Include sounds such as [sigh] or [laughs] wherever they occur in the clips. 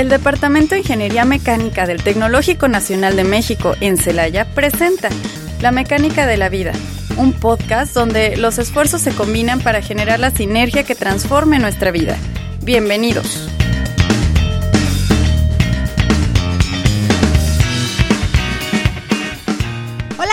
El Departamento de Ingeniería Mecánica del Tecnológico Nacional de México en Celaya presenta La Mecánica de la Vida, un podcast donde los esfuerzos se combinan para generar la sinergia que transforme nuestra vida. Bienvenidos.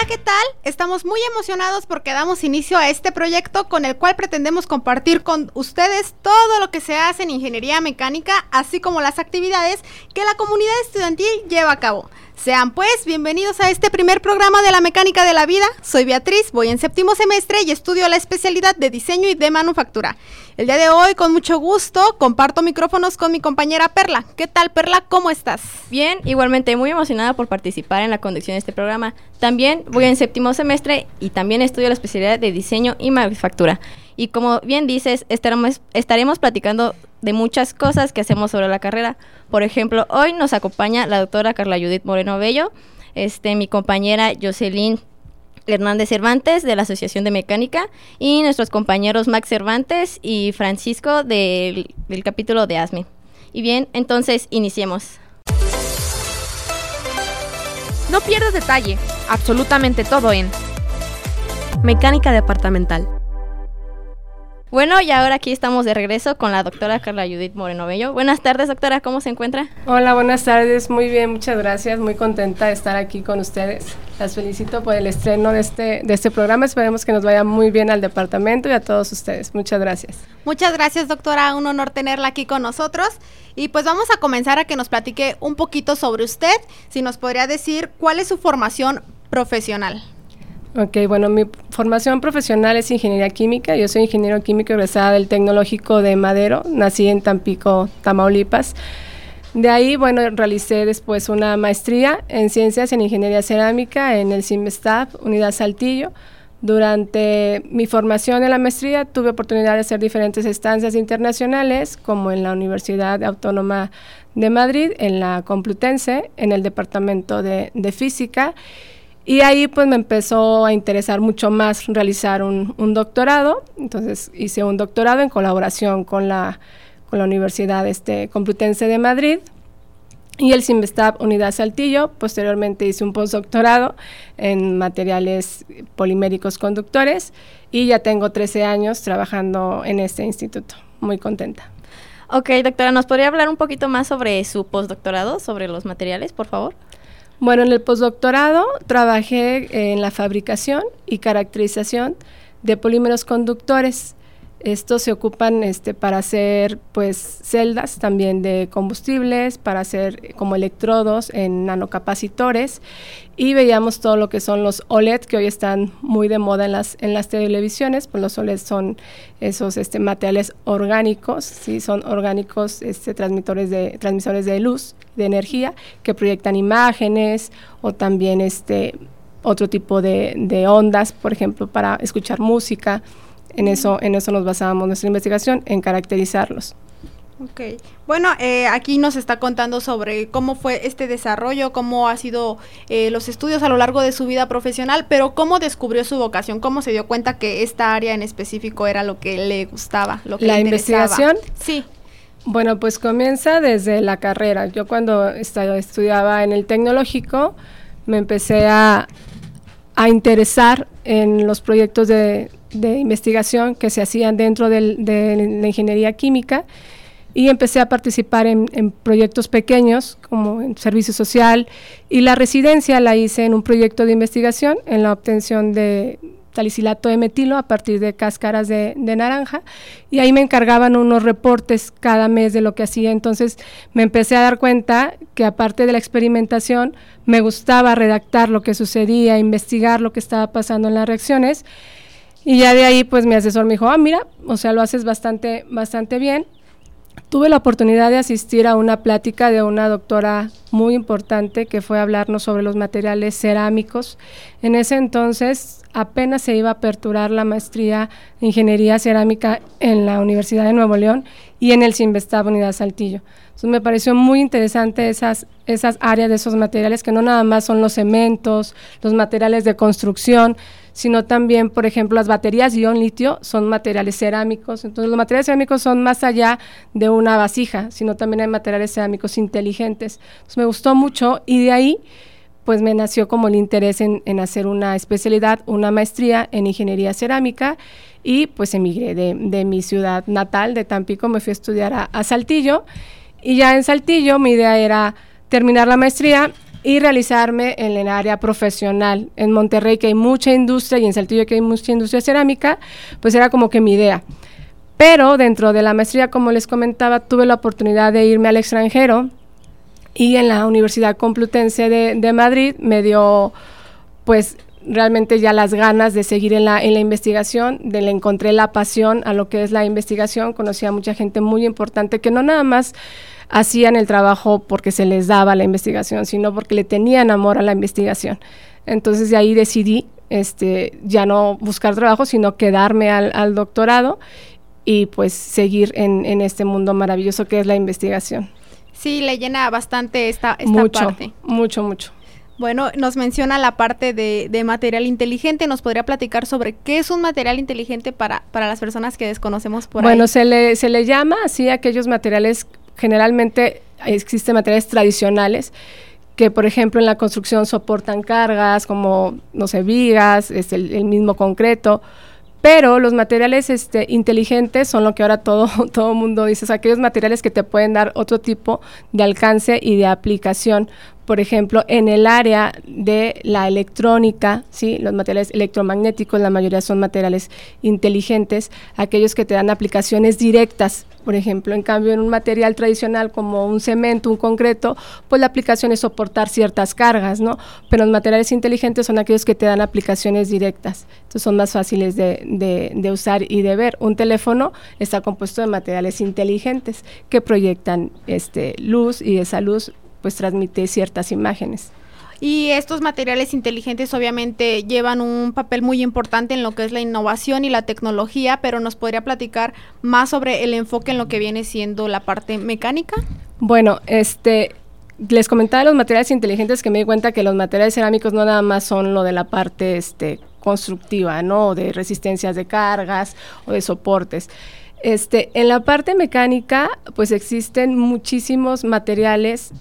¿Qué tal? Estamos muy emocionados porque damos inicio a este proyecto con el cual pretendemos compartir con ustedes todo lo que se hace en ingeniería mecánica, así como las actividades que la comunidad estudiantil lleva a cabo. Sean pues bienvenidos a este primer programa de la mecánica de la vida. Soy Beatriz, voy en séptimo semestre y estudio la especialidad de diseño y de manufactura. El día de hoy, con mucho gusto, comparto micrófonos con mi compañera Perla. ¿Qué tal, Perla? ¿Cómo estás? Bien, igualmente muy emocionada por participar en la conducción de este programa. También voy en séptimo semestre y también estudio la especialidad de diseño y manufactura. Y como bien dices, estaremos, estaremos platicando de muchas cosas que hacemos sobre la carrera. Por ejemplo, hoy nos acompaña la doctora Carla Judith Moreno Bello, este, mi compañera Jocelyn Hernández Cervantes de la Asociación de Mecánica y nuestros compañeros Max Cervantes y Francisco del, del capítulo de ASME. Y bien, entonces iniciemos. No pierdas detalle, absolutamente todo en Mecánica Departamental. Bueno, y ahora aquí estamos de regreso con la doctora Carla Judith Moreno Bello. Buenas tardes, doctora, ¿cómo se encuentra? Hola, buenas tardes, muy bien, muchas gracias, muy contenta de estar aquí con ustedes. Las felicito por el estreno de este, de este programa, esperemos que nos vaya muy bien al departamento y a todos ustedes. Muchas gracias. Muchas gracias, doctora, un honor tenerla aquí con nosotros. Y pues vamos a comenzar a que nos platique un poquito sobre usted, si nos podría decir cuál es su formación profesional. Ok, bueno, mi formación profesional es ingeniería química. Yo soy ingeniero químico egresada del Tecnológico de Madero. Nací en Tampico, Tamaulipas. De ahí, bueno, realicé después una maestría en ciencias en ingeniería cerámica en el CIMSTAF, Unidad Saltillo. Durante mi formación en la maestría tuve oportunidad de hacer diferentes estancias internacionales, como en la Universidad Autónoma de Madrid, en la Complutense, en el Departamento de, de Física y ahí pues me empezó a interesar mucho más realizar un, doctorado. Entonces hice un doctorado en colaboración con la, con la Universidad este, Complutense de Madrid y el CIMBESTAB Unidad Saltillo. Posteriormente hice un postdoctorado en materiales poliméricos conductores y ya tengo 13 años trabajando en este instituto. Muy contenta. Ok, doctora, ¿nos podría hablar un poquito más sobre su postdoctorado, sobre los materiales, por favor? Bueno, en el postdoctorado trabajé en la fabricación y caracterización de polímeros conductores. Estos se ocupan este, para hacer pues celdas también de combustibles, para hacer como electrodos en nanocapacitores y veíamos todo lo que son los OLED que hoy están muy de moda en las, en las televisiones, pues los OLED son esos este, materiales orgánicos, ¿sí? son orgánicos este, transmisores, de, transmisores de luz, de energía, que proyectan imágenes o también este, otro tipo de, de ondas, por ejemplo, para escuchar música. En eso, en eso nos basábamos nuestra investigación, en caracterizarlos. Ok. Bueno, eh, aquí nos está contando sobre cómo fue este desarrollo, cómo ha sido eh, los estudios a lo largo de su vida profesional, pero cómo descubrió su vocación, cómo se dio cuenta que esta área en específico era lo que le gustaba, lo que la le investigación. Sí. Bueno, pues comienza desde la carrera. Yo cuando estudiaba en el tecnológico me empecé a, a interesar en los proyectos de, de investigación que se hacían dentro de la ingeniería química y empecé a participar en, proyectos pequeños como en servicio social y la residencia la hice en un proyecto de investigación en la obtención de salicilato de metilo a partir de cáscaras de, de, naranja y ahí me encargaban unos reportes cada mes de lo que hacía. Entonces me empecé a dar cuenta que aparte de la experimentación me gustaba redactar lo que sucedía investigar lo que estaba pasando en las reacciones y ya de ahí, pues mi asesor me dijo, ah, mira, o sea, lo haces bastante, bastante bien. Tuve la oportunidad de asistir a una plática de una doctora muy importante que fue a hablarnos sobre los materiales cerámicos. En ese entonces apenas se iba a aperturar la maestría de Ingeniería Cerámica en la Universidad de Nuevo León y en el Sinvestab Unidad Saltillo. Entonces me pareció muy interesante esas, esas áreas de esos materiales que no nada más son los cementos, los materiales de construcción, sino también, por ejemplo, las baterías ion litio son materiales cerámicos. Entonces, los materiales cerámicos son más allá de una vasija, sino también hay materiales cerámicos inteligentes. Entonces, me gustó mucho y de ahí pues me nació como el interés en, hacer una especialidad, una maestría en ingeniería cerámica y pues emigré de, mi ciudad natal, de Tampico, me fui a estudiar a, Saltillo y ya en Saltillo mi idea era terminar la maestría y realizarme en el área profesional. En Monterrey que hay mucha industria y en Saltillo que hay mucha industria cerámica, pues era como que mi idea. Pero dentro de la maestría, como les comentaba, tuve la oportunidad de irme al extranjero y en la Universidad Complutense de, Madrid me dio pues realmente ya las ganas de seguir en la, en la investigación, de le encontré la pasión a lo que es la investigación, conocí a mucha gente muy importante que no nada más hacían el trabajo porque se les daba la investigación, sino porque le tenían amor a la investigación. Entonces de ahí decidí este, ya no buscar trabajo, sino quedarme al, al doctorado y pues seguir en, en este mundo maravilloso que es la investigación. Sí, le llena bastante esta, esta mucho, parte. Mucho, mucho. Bueno, nos menciona la parte de, de, material inteligente. ¿Nos podría platicar sobre qué es un material inteligente para, para las personas que desconocemos por bueno, ahí? Bueno, se le, se le llama así a aquellos materiales, generalmente existen materiales tradicionales que, por ejemplo, en la construcción soportan cargas como, no sé, vigas, es el, el mismo concreto, pero los materiales este, inteligentes son lo que ahora todo [laughs] todo mundo dice, aquellos materiales que te pueden dar otro tipo de alcance y de aplicación. Por ejemplo, en el área de la electrónica, ¿sí? los materiales electromagnéticos, la mayoría son materiales inteligentes, aquellos que te dan aplicaciones directas por ejemplo. En cambio, en un material tradicional como un cemento, un concreto, pues la aplicación es soportar ciertas cargas, ¿no? Pero los materiales inteligentes son aquellos que te dan aplicaciones directas. Entonces son más fáciles de, de usar y de ver. Un teléfono está compuesto de materiales inteligentes que proyectan este, luz y esa luz pues transmite ciertas imágenes. Y estos materiales inteligentes obviamente llevan un papel muy importante en lo que es la innovación y la tecnología, pero nos podría platicar más sobre el enfoque en lo que viene siendo la parte mecánica. Bueno, este les comentaba los materiales inteligentes que me di cuenta que los materiales cerámicos no nada más son lo de la parte este constructiva, ¿no? de resistencias de cargas o de soportes. Este, en la parte mecánica, pues existen muchísimos materiales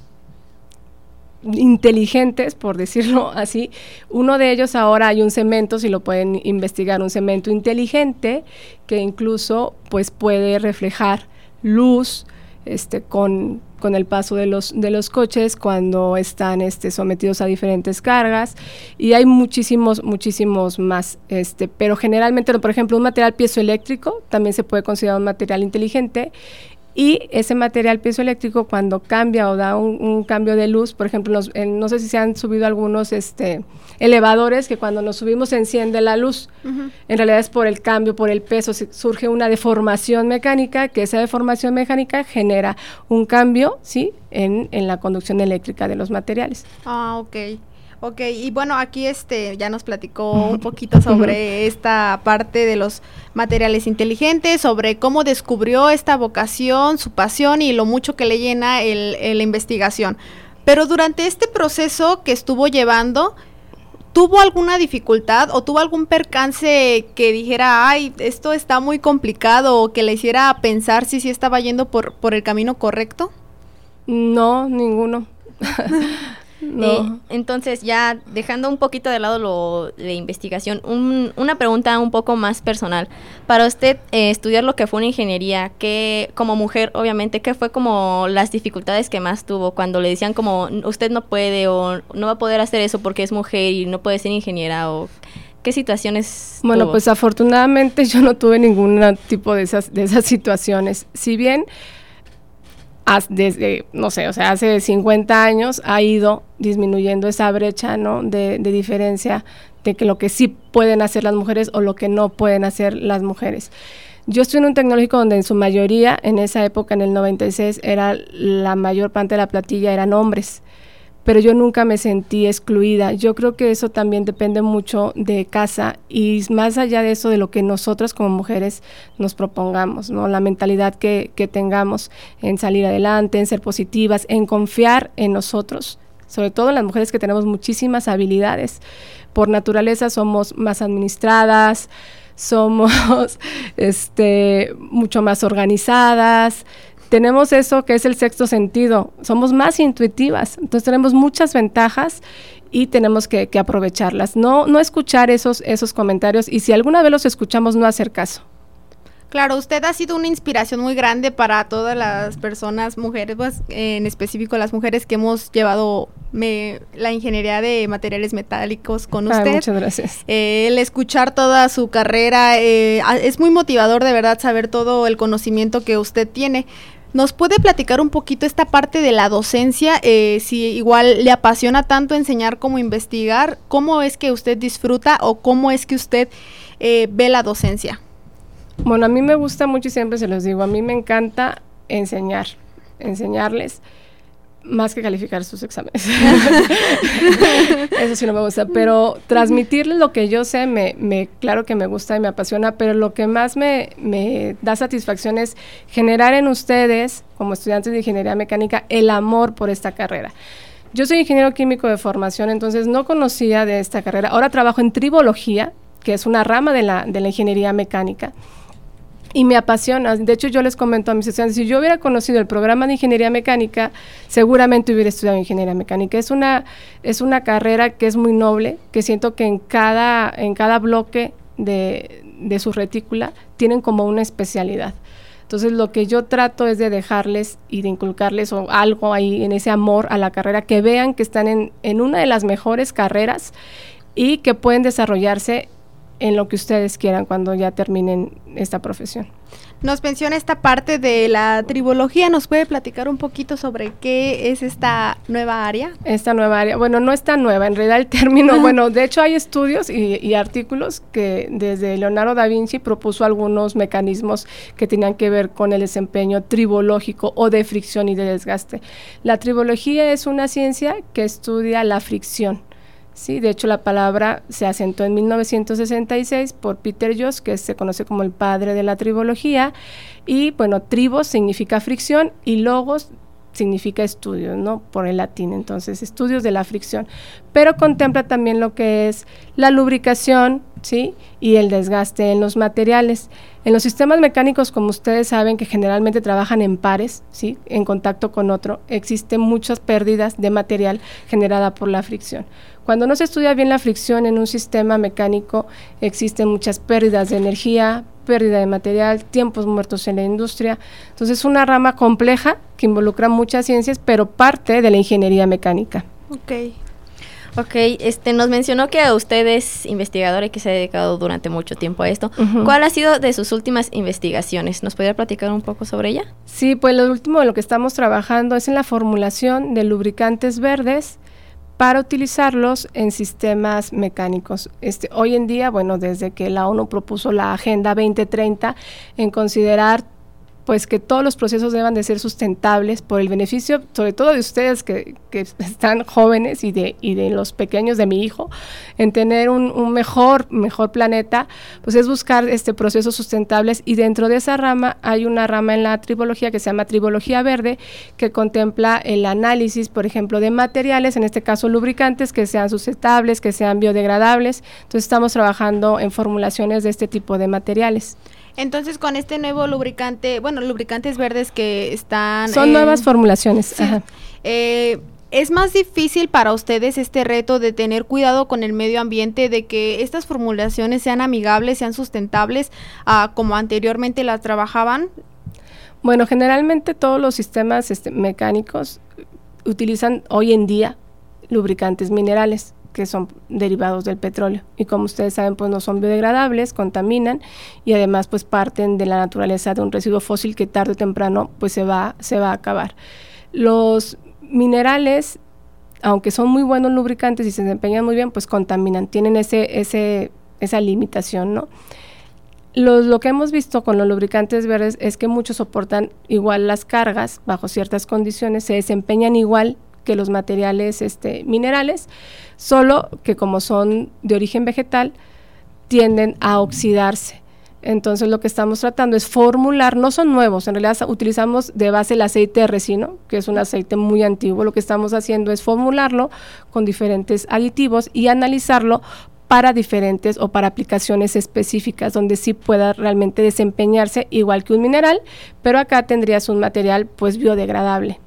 inteligentes, por decirlo [laughs] así. Uno de ellos ahora hay un cemento, si lo pueden investigar, un cemento inteligente que incluso pues puede reflejar luz este, con, con el paso de los, de los coches cuando están este, sometidos a diferentes cargas y hay muchísimos, muchísimos más. Este, pero generalmente, por ejemplo, un material piezoeléctrico también se puede considerar un material inteligente y ese material piezoeléctrico cuando cambia o da un, cambio de luz, por ejemplo, no sé si se han subido algunos este, elevadores que cuando nos subimos se enciende la luz. En realidad es por el cambio, por el peso, surge una deformación mecánica, que esa deformación mecánica genera un cambio ¿sí? en, en la conducción eléctrica de los materiales. Ah, ok. Ok, y bueno, aquí este ya nos platicó [laughs] un poquito sobre esta parte de los materiales inteligentes, sobre cómo descubrió esta vocación, su pasión y lo mucho que le llena el, la investigación. Pero durante este proceso que estuvo llevando, ¿tuvo alguna dificultad o tuvo algún percance que dijera, ay, esto está muy complicado o que le hiciera pensar si sí estaba yendo por, por el camino correcto? No, ninguno. [laughs] Eh, entonces, ya dejando un poquito de lado lo de investigación, una pregunta un poco más personal. Para usted, eh, estudiar lo que fue una ingeniería, que como mujer, obviamente, ¿qué fue como las dificultades que más tuvo cuando le decían como usted no puede o no va a poder hacer eso porque es mujer y no puede ser ingeniera o qué situaciones? Bueno, pues afortunadamente [laughs] yo no tuve ningún tipo de esas, de esas situaciones. Si bien desde, no sé, o sea, hace 50 años ha ido disminuyendo esa brecha, ¿no? De, de, diferencia de que lo que sí pueden hacer las mujeres o lo que no pueden hacer las mujeres. Yo estoy en un tecnológico donde en su mayoría, en esa época, en el 96, era la mayor parte de la platilla eran hombres pero yo nunca me sentí excluida. Yo creo que eso también depende mucho de casa y más allá de eso, de lo que nosotras como mujeres nos propongamos, ¿no? La mentalidad que, que tengamos en salir adelante, en ser positivas, en confiar en nosotros sobre todo las mujeres que tenemos muchísimas habilidades. Por naturaleza somos más administradas, somos [laughs] este, mucho más organizadas, tenemos eso que es el sexto sentido, somos más intuitivas, entonces tenemos muchas ventajas y tenemos que, que, aprovecharlas. No, no escuchar esos, esos comentarios y si alguna vez los escuchamos, no hacer caso. Claro, usted ha sido una inspiración muy grande para todas las personas, mujeres, pues, en específico las mujeres que hemos llevado me, la ingeniería de materiales metálicos con usted. muchas gracias. Eh, el escuchar toda su carrera eh, es muy motivador de verdad saber todo el conocimiento que usted tiene. ¿Nos puede platicar un poquito esta parte de la docencia? Eh, si igual le apasiona tanto enseñar como investigar, ¿cómo es que usted disfruta o cómo es que usted ve la docencia? Bueno, a mí me gusta mucho y siempre se los digo, a mí me encanta enseñar, enseñarles más que calificar sus exámenes. [laughs] Eso sí no me gusta, pero transmitirles lo que yo sé, me, me, claro que me gusta y me apasiona, pero lo que más me, me da satisfacción es generar en ustedes, como estudiantes de ingeniería mecánica, el amor por esta carrera. Yo soy ingeniero químico de formación, entonces no conocía de esta carrera. Ahora trabajo en tribología, que es una rama de la, de la ingeniería mecánica y me apasiona. De hecho, yo les comento a mis estudiantes, si yo hubiera conocido el programa de ingeniería mecánica, seguramente hubiera estudiado ingeniería mecánica. Es una, es una carrera que es muy noble, que siento que en cada, en cada bloque de, de su retícula tienen como una especialidad. Entonces lo que yo trato es de dejarles y de inculcarles o algo ahí en ese amor a la carrera, que vean que están en, en una de las mejores carreras y que pueden desarrollarse en lo que ustedes quieran cuando ya terminen esta profesión. Nos menciona esta parte de la tribología, ¿nos puede platicar un poquito sobre qué es esta nueva área? Esta nueva área, bueno, no es tan nueva, en realidad el término, [laughs] bueno, de hecho hay estudios y, y, artículos que desde Leonardo da Vinci propuso algunos mecanismos que tenían que ver con el desempeño tribológico o de fricción y de desgaste. La tribología es una ciencia que estudia la fricción Sí, de hecho la palabra se asentó en 1966 por Peter Jost, que se conoce como el padre de la tribología, y bueno, tribos significa fricción y logos significa estudios, ¿no? Por el latín, entonces, estudios de la fricción, pero contempla también lo que es la lubricación, ¿sí? Y el desgaste en los materiales. En los sistemas mecánicos, como ustedes saben, que generalmente trabajan en pares, ¿sí? En contacto con otro, existen muchas pérdidas de material generada por la fricción. Cuando no se estudia bien la fricción en un sistema mecánico, existen muchas pérdidas de energía, pérdida de material, tiempos muertos en la industria. Entonces es una rama compleja que involucra muchas ciencias, pero parte de la ingeniería mecánica. Ok. Ok, este, nos mencionó que usted es investigador y que se ha dedicado durante mucho tiempo a esto. ¿Cuál ha sido de sus últimas investigaciones? ¿Nos podría platicar un poco sobre ella? Sí, pues lo último de lo que estamos trabajando es en la formulación de lubricantes verdes para utilizarlos en sistemas mecánicos. Este, hoy en día, bueno, desde que la ONU propuso la Agenda 2030 en considerar pues que todos los procesos deban de ser sustentables por el beneficio, sobre todo de ustedes que, [laughs] están jóvenes y de, y de los pequeños de mi hijo, en tener un, un, mejor, mejor planeta, pues es buscar este procesos sustentables y dentro de esa rama hay una rama en la tribología que se llama tribología verde, que contempla el análisis, por ejemplo, de materiales, en este caso lubricantes, que sean sustentables, que sean biodegradables. Entonces estamos trabajando en formulaciones de este tipo de materiales. Entonces, con este nuevo lubricante, bueno, lubricantes verdes que están... Son nuevas formulaciones. Sí. Eh, ¿Es más difícil para ustedes este reto de tener cuidado con el medio ambiente, de que estas formulaciones sean amigables, sean sustentables, uh, como anteriormente las trabajaban? Bueno, generalmente todos los sistemas este, mecánicos utilizan hoy en día lubricantes minerales que son derivados del petróleo. Y como ustedes saben, pues no son biodegradables, contaminan y además pues parten de la naturaleza de un residuo fósil que tarde o temprano pues se va, se va a acabar. Los minerales, aunque son muy buenos lubricantes y se desempeñan muy bien, pues contaminan, tienen ese, ese, esa limitación, ¿no? Lo, lo, que hemos visto con los lubricantes verdes es que muchos soportan igual las cargas bajo ciertas condiciones, se desempeñan igual que los materiales este, minerales, solo que como son de origen vegetal, tienden a oxidarse. Entonces lo que estamos tratando es formular, no son nuevos, en realidad utilizamos de base el aceite de resino, que es un aceite muy antiguo. Lo que estamos haciendo es formularlo con diferentes aditivos y analizarlo para diferentes o para aplicaciones específicas donde sí pueda realmente desempeñarse igual que un mineral, pero acá tendrías un material pues biodegradable.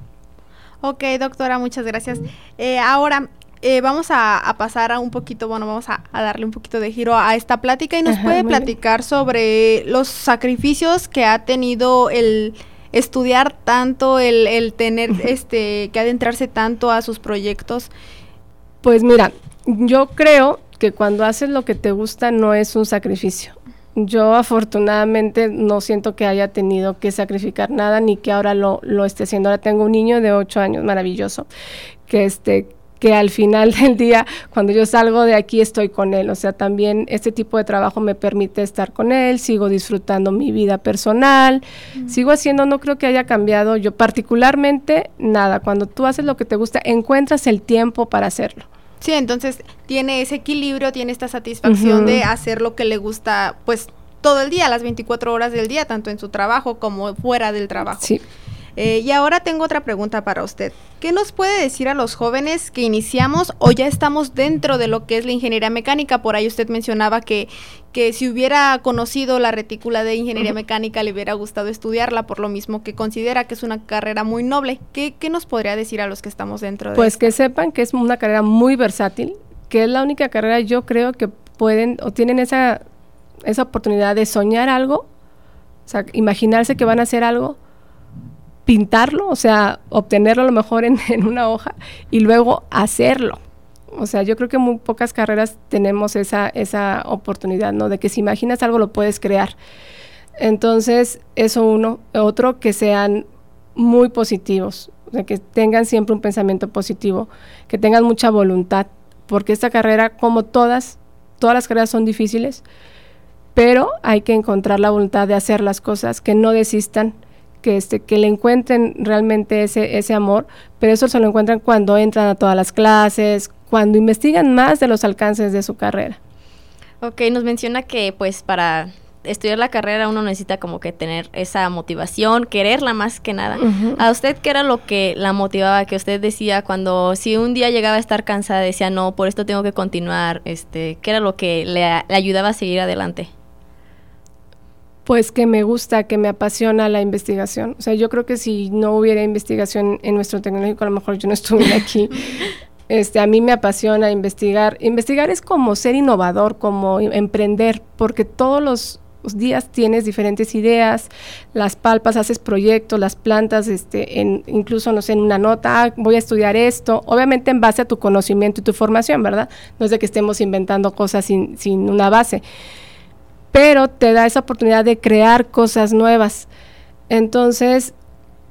Ok, doctora, muchas gracias. Eh, ahora, eh, vamos a, pasar a un poquito, bueno, vamos a, darle un poquito de giro a esta plática y nos puede platicar sobre los sacrificios que ha tenido el estudiar tanto, el, tener este, que adentrarse tanto a sus proyectos. Pues mira, yo creo que cuando haces lo que te gusta no es un sacrificio. Yo afortunadamente no siento que haya tenido que sacrificar nada ni que ahora lo, lo esté haciendo. Ahora tengo un niño de 8 años, maravilloso, que este que al final [laughs] del día, cuando yo salgo de aquí, estoy con él. O sea, también este tipo de trabajo me permite estar con él, sigo disfrutando mi vida personal, sigo haciendo, no creo que haya cambiado yo particularmente nada. Cuando tú haces lo que te gusta, encuentras el tiempo para hacerlo. Sí, entonces tiene ese equilibrio, tiene esta satisfacción de hacer lo que le gusta, pues todo el día, las 24 horas del día, tanto en su trabajo como fuera del trabajo. Sí. Eh, y ahora tengo otra pregunta para usted. ¿Qué nos puede decir a los jóvenes que iniciamos o ya estamos dentro de lo que es la ingeniería mecánica? Por ahí usted mencionaba que, que si hubiera conocido la retícula de ingeniería mecánica le hubiera gustado estudiarla, por lo mismo que considera que es una carrera muy noble. ¿Qué, qué nos podría decir a los que estamos dentro de Pues que sepan que es una carrera muy versátil, que es la única carrera yo creo que pueden o tienen esa, esa oportunidad de soñar algo, o sea, imaginarse que van a hacer algo pintarlo, o sea, obtenerlo a lo mejor [laughs] en, una hoja y luego hacerlo. O sea, yo creo que muy pocas carreras tenemos esa, esa oportunidad, ¿no? De que si imaginas algo lo puedes crear. Entonces, eso uno. Otro, que sean muy positivos, o sea, que tengan siempre un pensamiento positivo, que tengan mucha voluntad, porque esta carrera, como todas, todas las carreras son difíciles, pero hay que encontrar la voluntad de hacer las cosas, que no desistan, que, este, que le encuentren realmente ese, ese amor, pero eso se lo encuentran cuando entran a todas las clases, cuando investigan más de los alcances de su carrera. Ok, nos menciona que pues para estudiar la carrera uno necesita como que tener esa motivación, quererla más que nada. ¿A usted qué era lo que la motivaba? Que usted decía cuando si un día llegaba a estar cansada decía, no, por esto tengo que continuar, este, ¿qué era lo que le, le ayudaba a seguir adelante? Pues que me gusta, que me apasiona la investigación. O sea, yo creo que si no hubiera investigación en nuestro tecnológico, a lo mejor yo no estuviera aquí. [laughs] Este, a mí me apasiona investigar. Investigar es como ser innovador, como emprender, porque todos los días tienes diferentes ideas, las palpas, haces proyectos, las plantas, este, en, incluso, no sé, en una nota, ah, voy a estudiar esto, obviamente en base a tu conocimiento y tu formación, ¿verdad? No es de que estemos inventando cosas sin, sin una base pero te da esa oportunidad de crear cosas nuevas. Entonces,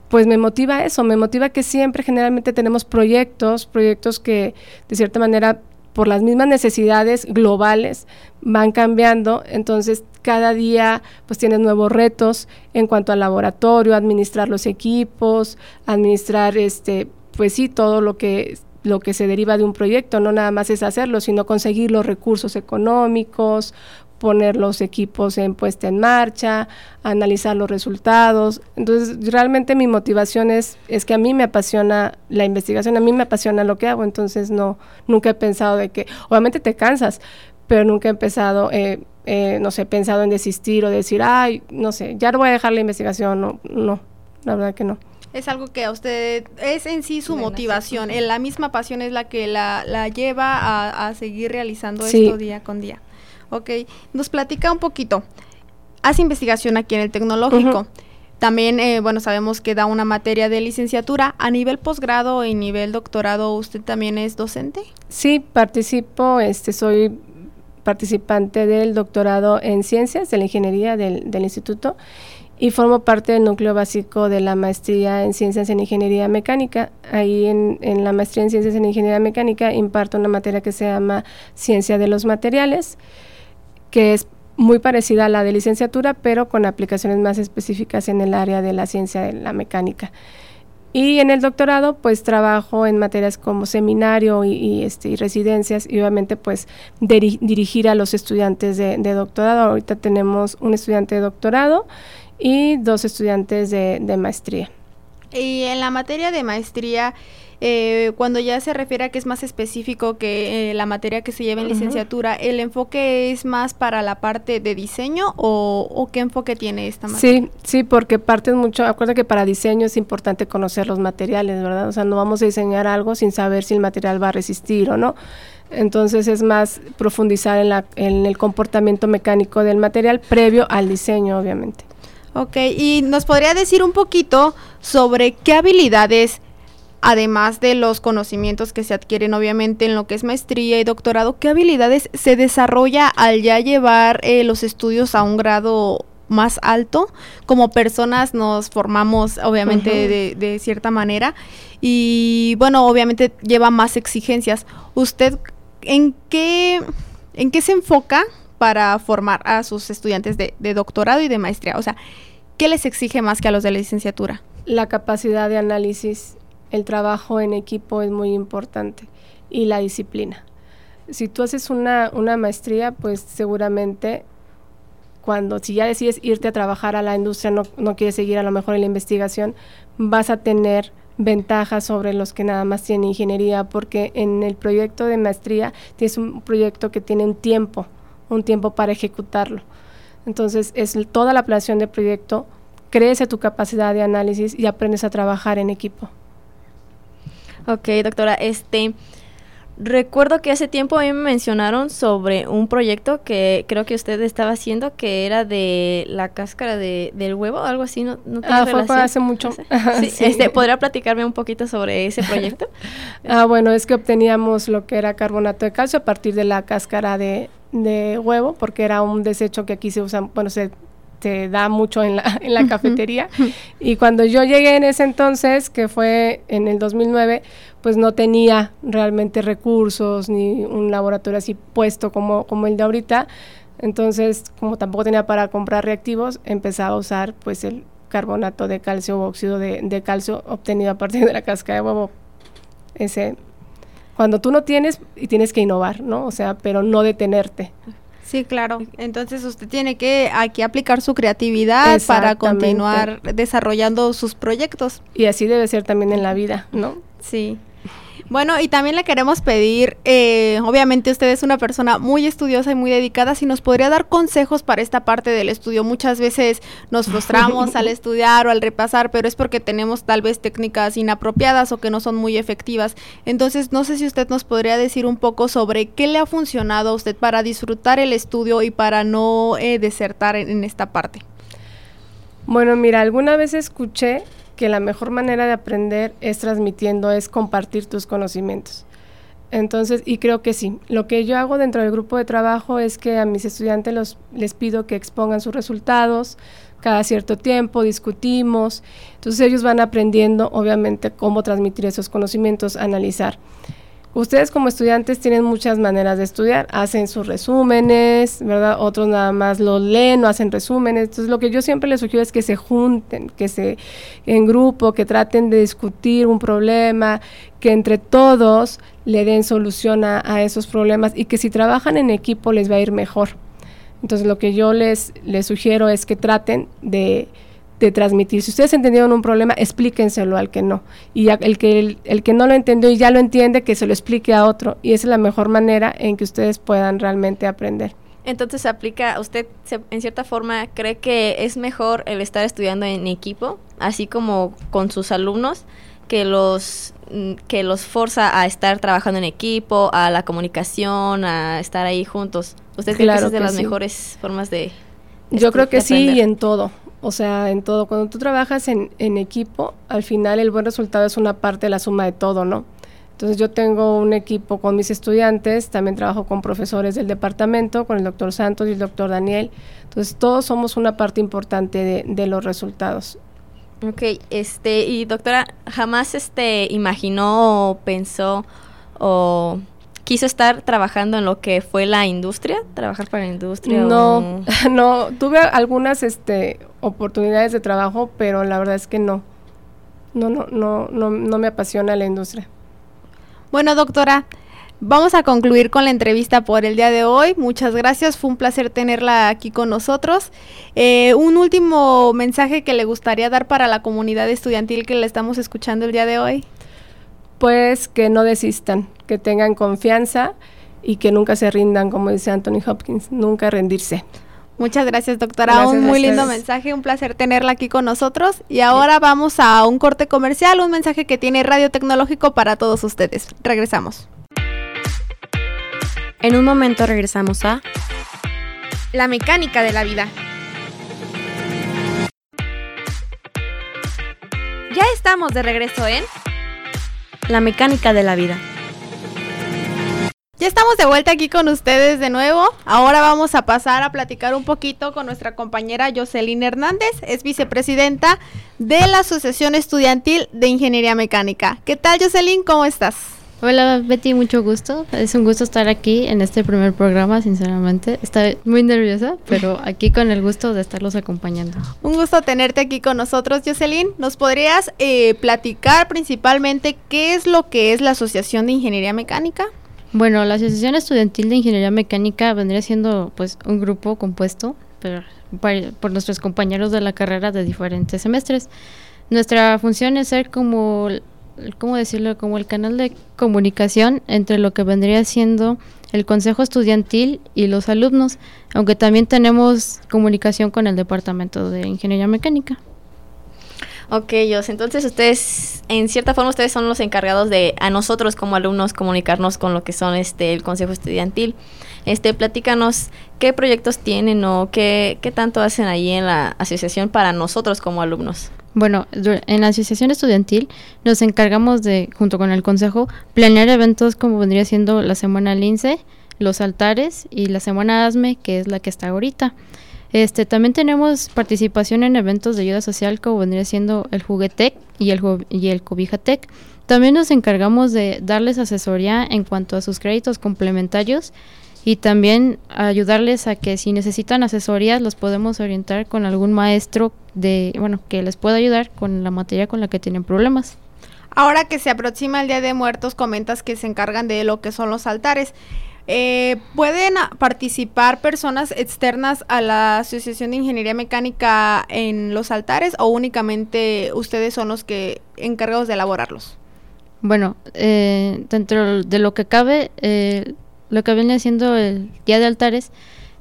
pues me motiva eso, me motiva que siempre generalmente tenemos proyectos, proyectos que de cierta manera por las mismas necesidades globales van cambiando, entonces cada día pues tienes nuevos retos en cuanto al laboratorio, administrar los equipos, administrar este pues sí todo lo que lo que se deriva de un proyecto, no nada más es hacerlo, sino conseguir los recursos económicos, poner los equipos en puesta en marcha, analizar los resultados. Entonces, realmente mi motivación es, es que a mí me apasiona la investigación, a mí me apasiona lo que hago, entonces no, nunca he pensado de que, obviamente te cansas, pero nunca he empezado, eh, eh, no sé, pensado en desistir o decir, ay, no sé, ya no voy a dejar la investigación, no, no, la verdad que no. Es algo que a usted es en sí su motivación, la misma pasión es la que la, la lleva a, a seguir realizando esto día con día. Ok, nos platica un poquito. Hace investigación aquí en el tecnológico. También, eh, bueno, sabemos que da una materia de licenciatura. A nivel posgrado y nivel doctorado, ¿usted también es docente? Sí, participo, este, soy participante del doctorado en ciencias de la ingeniería del, del instituto y formo parte del núcleo básico de la maestría en ciencias en ingeniería mecánica. Ahí en, en, la maestría en ciencias en ingeniería mecánica imparto una materia que se llama ciencia de los materiales que es muy parecida a la de licenciatura, pero con aplicaciones más específicas en el área de la ciencia de la mecánica. Y en el doctorado, pues trabajo en materias como seminario y, este, residencias y obviamente pues dirigir a los estudiantes de, doctorado. Ahorita tenemos un estudiante de doctorado y dos estudiantes de maestría. Y en la materia de maestría, eh, cuando ya se refiere a que es más específico que eh, la materia que se lleva en licenciatura, ¿el enfoque es más para la parte de diseño o, qué enfoque tiene esta materia? Sí, sí, porque parte mucho, acuerda que para diseño es importante conocer los materiales, ¿verdad? O sea, no vamos a diseñar algo sin saber si el material va a resistir o no. Entonces es más profundizar en, la, en el comportamiento mecánico del material previo al diseño, obviamente. Ok, y nos podría decir un poquito sobre qué habilidades además de los conocimientos que se adquieren obviamente en lo que es maestría y doctorado, ¿qué habilidades se desarrolla al ya llevar eh, los estudios a un grado más alto? Como personas nos formamos obviamente de, de, cierta manera y bueno, obviamente lleva más exigencias. ¿Usted en qué, en qué se enfoca para formar a sus estudiantes de, de doctorado y de maestría? O sea, ¿qué les exige más que a los de la licenciatura? La capacidad de análisis el trabajo en equipo es muy importante y la disciplina. Si tú haces una, maestría, pues seguramente cuando, si ya decides irte a trabajar a la industria, no, no quieres seguir a lo mejor en la investigación, vas a tener ventajas sobre los que nada más tienen ingeniería, porque en el proyecto de maestría tienes un proyecto que tiene un tiempo, un tiempo para ejecutarlo. Entonces, es toda la planeación del proyecto, crece tu capacidad de análisis y aprendes a trabajar en equipo. Ok, doctora, este... Recuerdo que hace tiempo a mí me mencionaron sobre un proyecto que creo que usted estaba haciendo que era de la cáscara de, del huevo, algo así, ¿no, no ah, fue hace mucho. [laughs] Sí, Este, ¿Podría platicarme un poquito sobre ese proyecto? [laughs] ah, bueno, es que obteníamos lo que era carbonato de calcio a partir de la cáscara de, de huevo, porque era un desecho que aquí se usa, bueno, se te da mucho en la, [laughs] en la cafetería. y cuando yo llegué en ese entonces, que fue en el 2009, pues no tenía realmente recursos ni un laboratorio así puesto como, como el de ahorita. Entonces, como tampoco tenía para comprar reactivos, empezaba a usar pues el carbonato de calcio o óxido de, de calcio obtenido a partir de la casca de huevo. Ese, cuando tú no tienes y tienes que innovar, ¿no? O sea, pero no detenerte. Sí, claro. Entonces usted tiene que aquí aplicar su creatividad para continuar desarrollando sus proyectos. Y así debe ser también en la vida, ¿no? Sí. Bueno, y también le queremos pedir, eh, obviamente usted es una persona muy estudiosa y muy dedicada, si nos podría dar consejos para esta parte del estudio. Muchas veces nos frustramos al [laughs] estudiar o al repasar, pero es porque tenemos tal vez técnicas inapropiadas o que no son muy efectivas. Entonces, no sé si usted nos podría decir un poco sobre qué le ha funcionado a usted para disfrutar el estudio y para no eh, desertar en esta parte. Bueno, mira, alguna vez escuché que la mejor manera de aprender es transmitiendo, es compartir tus conocimientos. Entonces, y creo que sí, lo que yo hago dentro del grupo de trabajo es que a mis estudiantes los, les pido que expongan sus resultados, cada cierto tiempo discutimos, entonces ellos van aprendiendo obviamente cómo transmitir esos conocimientos, analizar. Ustedes como estudiantes tienen muchas maneras de estudiar, hacen sus resúmenes, ¿verdad? Otros nada más lo leen o hacen resúmenes. Entonces lo que yo siempre les sugiero es que se junten, que se en grupo, que traten de discutir un problema, que entre todos le den solución a, a esos problemas y que si trabajan en equipo les va a ir mejor. Entonces lo que yo les, les sugiero es que traten de de transmitir. Si ustedes entendieron un problema, explíquenselo al que no. Y el que, el, que no lo entendió y ya lo entiende, que se lo explique a otro. Y esa es la mejor manera en que ustedes puedan realmente aprender. Entonces aplica, usted en cierta forma cree que es mejor el estar estudiando en equipo, así como con sus alumnos, que los mm, que los forza a estar trabajando en equipo, a la comunicación, a estar ahí juntos. ¿Usted cree que es de las mejores formas de Yo creo que sí y en todo. O sea, en todo. Cuando tú trabajas en, equipo, al final el buen resultado es una parte de la suma de todo, ¿no? Entonces yo tengo un equipo con mis estudiantes, también trabajo con profesores del departamento, con el doctor Santos y el doctor Daniel. Entonces todos somos una parte importante de, de los resultados. Ok, este, y doctora, ¿jamás este imaginó o pensó o quiso estar trabajando en lo que fue la industria, trabajar para la industria. No, [laughs] no, tuve algunas este, oportunidades de trabajo, pero la verdad es que no. no, no, no, no, no me apasiona la industria. Bueno, doctora, vamos a concluir con la entrevista por el día de hoy. Muchas gracias, fue un placer tenerla aquí con nosotros. Eh, un último mensaje que le gustaría dar para la comunidad estudiantil que le estamos escuchando el día de hoy. Pues que no desistan, que tengan confianza y que nunca se rindan, como dice Anthony Hopkins, nunca rendirse. Muchas gracias, doctora. un muy lindo mensaje, un placer tenerla aquí con nosotros. Y ahora vamos a un corte comercial, un mensaje que tiene Radio Tecnológico para todos ustedes. Regresamos. En un momento regresamos a La mecánica de la vida. Ya estamos de regreso en La mecánica de la vida. Ya estamos de vuelta aquí con ustedes de nuevo. Ahora vamos a pasar a platicar un poquito con nuestra compañera Jocelyn Hernández, es vicepresidenta de la Asociación Estudiantil de Ingeniería Mecánica. ¿Qué tal Jocelyn? ¿Cómo estás? Hola Betty, mucho gusto. Es un gusto estar aquí en este primer programa, sinceramente. Estoy muy nerviosa, pero [laughs] aquí con el gusto de estarlos acompañando. Un gusto tenerte aquí con nosotros, Jocelyn. ¿Nos podrías eh, platicar principalmente qué es lo que es la Asociación de Ingeniería Mecánica? Bueno, la Asociación Estudiantil de Ingeniería Mecánica vendría siendo pues un grupo compuesto por, nuestros compañeros de la carrera de diferentes semestres. Nuestra función es ser como, ¿cómo decirlo? Como el canal de comunicación entre lo que vendría siendo el consejo estudiantil y los alumnos, aunque también tenemos comunicación con el departamento de Ingeniería Mecánica. Ok, entonces ustedes, en cierta forma, ustedes son los encargados de a nosotros como alumnos comunicarnos con lo que son este el consejo estudiantil. Este, platícanos qué proyectos tienen o qué, qué tanto hacen ahí en la asociación para nosotros como alumnos. Bueno, en la asociación estudiantil nos encargamos de, junto con el consejo, planear eventos como vendría siendo la semana Lince, los altares y la semana ASME, que es la que está ahorita. Este, también tenemos participación en eventos de ayuda social como vendría siendo el Juguetec y el, y el Cobijatec. También nos encargamos de darles asesoría en cuanto a sus créditos complementarios y también ayudarles a que si necesitan asesorías los podemos orientar con algún maestro de, bueno, que les pueda ayudar con la materia con la que tienen problemas. Ahora que se aproxima el Día de Muertos, comentas que se encargan de lo que son los altares. Eh, ¿Pueden participar personas externas a la Asociación de Ingeniería Mecánica en los altares o únicamente ustedes son los que encargados de elaborarlos? Bueno, eh, dentro de lo que cabe, eh, lo que viene haciendo el Día de Altares,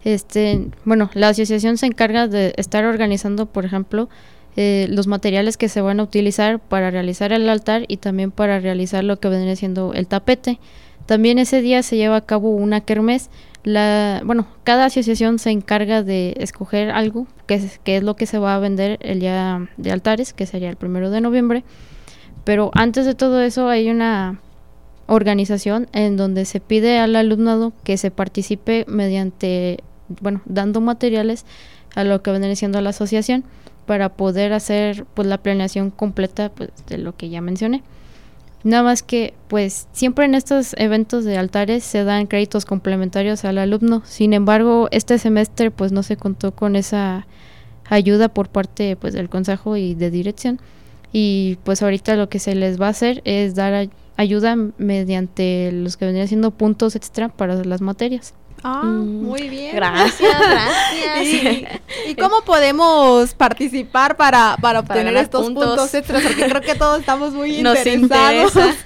este, bueno, la asociación se encarga de estar organizando, por ejemplo, los materiales que se van a utilizar para realizar el altar y también para realizar lo que viene siendo el tapete. También ese día se lleva a cabo una kermés. La, bueno, cada asociación se encarga de escoger algo, que es, que es lo que se va a vender el día de altares, que sería el primero de noviembre. Pero antes de todo eso hay una organización en donde se pide al alumnado que se participe mediante, bueno, dando materiales a lo que viene siendo la asociación para poder hacer pues la planeación completa pues, de lo que ya mencioné. Nada más que, pues, siempre en estos eventos de altares se dan créditos complementarios al alumno. Sin embargo, este semestre, pues, no se contó con esa ayuda por parte, pues, del consejo y de dirección. Y, pues, ahorita lo que se les va a hacer es dar ayuda mediante los que vendrían siendo puntos extra para las materias. Ah, mm. muy bien. Gracias, [laughs] gracias. ¿Y, cómo podemos participar para, para obtener estos puntos. extras? Porque creo que todos estamos muy [laughs] Nos interesados. [laughs]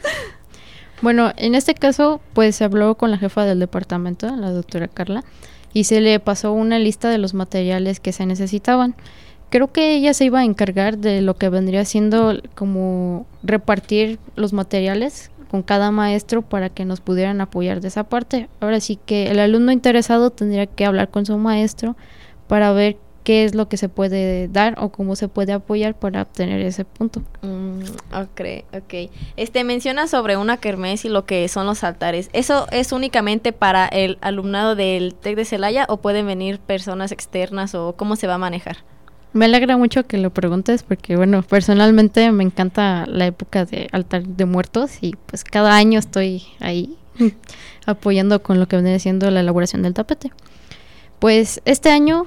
Bueno, en este caso, pues se habló con la jefa del departamento, la doctora Carla, y se le pasó una lista de los materiales que se necesitaban. Creo que ella se iba a encargar de lo que vendría siendo como repartir los materiales con cada maestro para que nos pudieran apoyar de esa parte. Ahora sí que el alumno interesado tendría que hablar con su maestro para ver qué es lo que se puede dar o cómo se puede apoyar para obtener ese punto. Mm, ok, ok. Este menciona sobre una kermés y lo que son los altares. ¿Eso es únicamente para el alumnado del TEC de Celaya o pueden venir personas externas o cómo se va a manejar? Me alegra mucho que lo preguntes porque, bueno, personalmente me encanta la época de altar de muertos y pues cada año estoy ahí [laughs] apoyando con lo que viene siendo la elaboración del tapete. Pues este año